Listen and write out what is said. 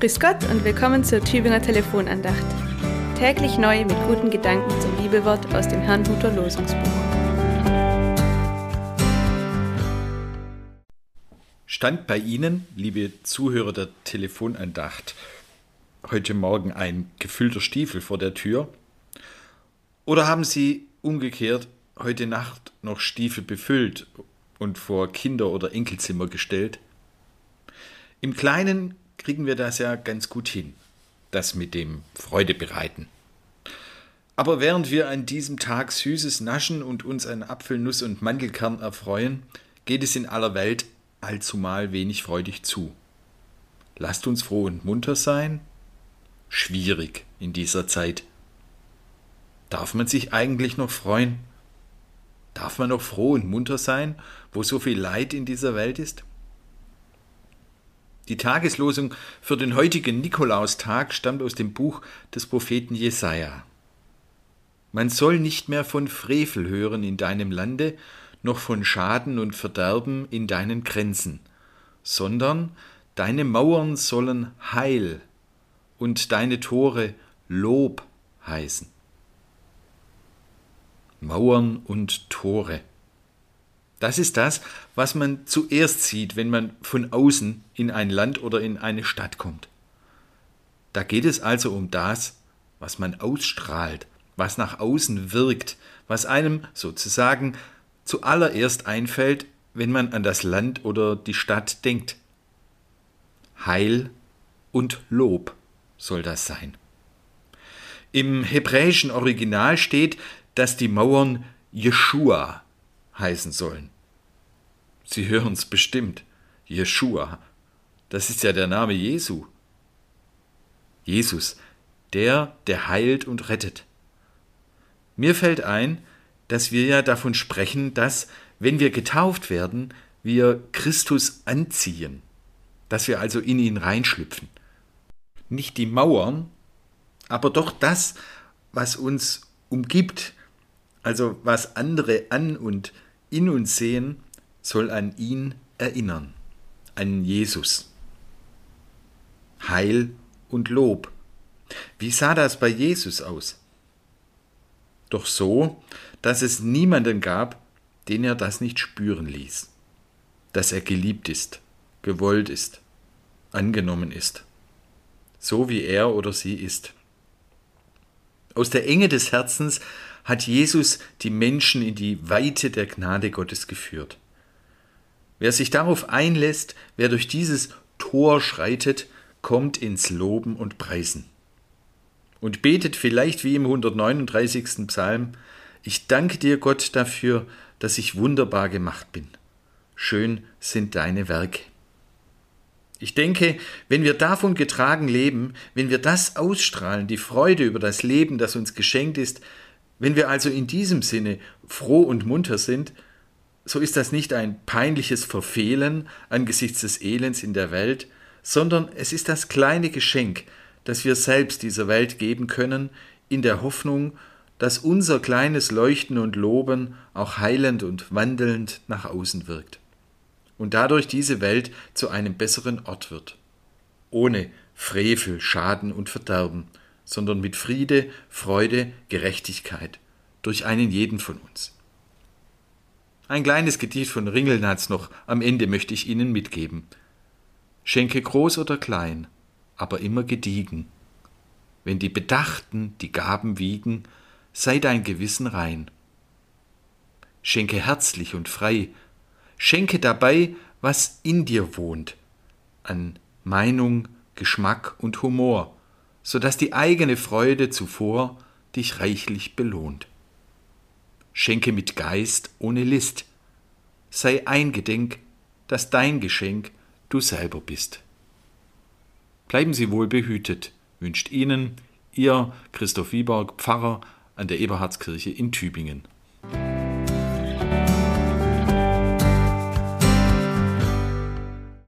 Grüß Gott und willkommen zur Tübinger Telefonandacht. Täglich neu mit guten Gedanken zum Liebewort aus dem Herrnhuter Losungsbuch. Stand bei Ihnen, liebe Zuhörer der Telefonandacht, heute Morgen ein gefüllter Stiefel vor der Tür? Oder haben Sie umgekehrt heute Nacht noch Stiefel befüllt und vor Kinder- oder Enkelzimmer gestellt? Im Kleinen kriegen wir das ja ganz gut hin, das mit dem Freude bereiten. Aber während wir an diesem Tag Süßes naschen und uns an Apfel, Nuss und Mandelkern erfreuen, geht es in aller Welt allzumal wenig freudig zu. Lasst uns froh und munter sein? Schwierig in dieser Zeit. Darf man sich eigentlich noch freuen? Darf man noch froh und munter sein, wo so viel Leid in dieser Welt ist? Die Tageslosung für den heutigen Nikolaustag stammt aus dem Buch des Propheten Jesaja. Man soll nicht mehr von Frevel hören in deinem Lande, noch von Schaden und Verderben in deinen Grenzen, sondern deine Mauern sollen Heil und deine Tore Lob heißen. Mauern und Tore. Das ist das, was man zuerst sieht, wenn man von außen in ein Land oder in eine Stadt kommt. Da geht es also um das, was man ausstrahlt, was nach außen wirkt, was einem sozusagen zuallererst einfällt, wenn man an das Land oder die Stadt denkt. Heil und Lob soll das sein. Im hebräischen Original steht, dass die Mauern Jeshua heißen sollen. Sie hören es bestimmt. Jeshua. Das ist ja der Name Jesu. Jesus, der, der heilt und rettet. Mir fällt ein, dass wir ja davon sprechen, dass, wenn wir getauft werden, wir Christus anziehen, dass wir also in ihn reinschlüpfen. Nicht die Mauern, aber doch das, was uns umgibt, also was andere an und in uns sehen, soll an ihn erinnern, an Jesus. Heil und Lob. Wie sah das bei Jesus aus? Doch so, dass es niemanden gab, den er das nicht spüren ließ, dass er geliebt ist, gewollt ist, angenommen ist, so wie er oder sie ist. Aus der Enge des Herzens hat Jesus die Menschen in die Weite der Gnade Gottes geführt. Wer sich darauf einlässt, wer durch dieses Tor schreitet, kommt ins Loben und Preisen. Und betet vielleicht wie im 139. Psalm, ich danke dir Gott dafür, dass ich wunderbar gemacht bin. Schön sind deine Werke. Ich denke, wenn wir davon getragen leben, wenn wir das ausstrahlen, die Freude über das Leben, das uns geschenkt ist, wenn wir also in diesem Sinne froh und munter sind, so ist das nicht ein peinliches Verfehlen angesichts des Elends in der Welt, sondern es ist das kleine Geschenk, das wir selbst dieser Welt geben können, in der Hoffnung, dass unser kleines Leuchten und Loben auch heilend und wandelnd nach außen wirkt und dadurch diese Welt zu einem besseren Ort wird, ohne Frevel, Schaden und Verderben, sondern mit Friede, Freude, Gerechtigkeit durch einen jeden von uns. Ein kleines Gedicht von Ringelnatz noch am Ende möchte ich Ihnen mitgeben. Schenke groß oder klein, aber immer gediegen. Wenn die Bedachten die Gaben wiegen, sei dein Gewissen rein. Schenke herzlich und frei, schenke dabei, was in dir wohnt, an Meinung, Geschmack und Humor, so dass die eigene Freude zuvor dich reichlich belohnt. Schenke mit Geist ohne List, sei eingedenk, dass dein Geschenk du selber bist. Bleiben Sie wohl behütet, wünscht Ihnen Ihr Christoph Wieborg, Pfarrer an der Eberhardskirche in Tübingen.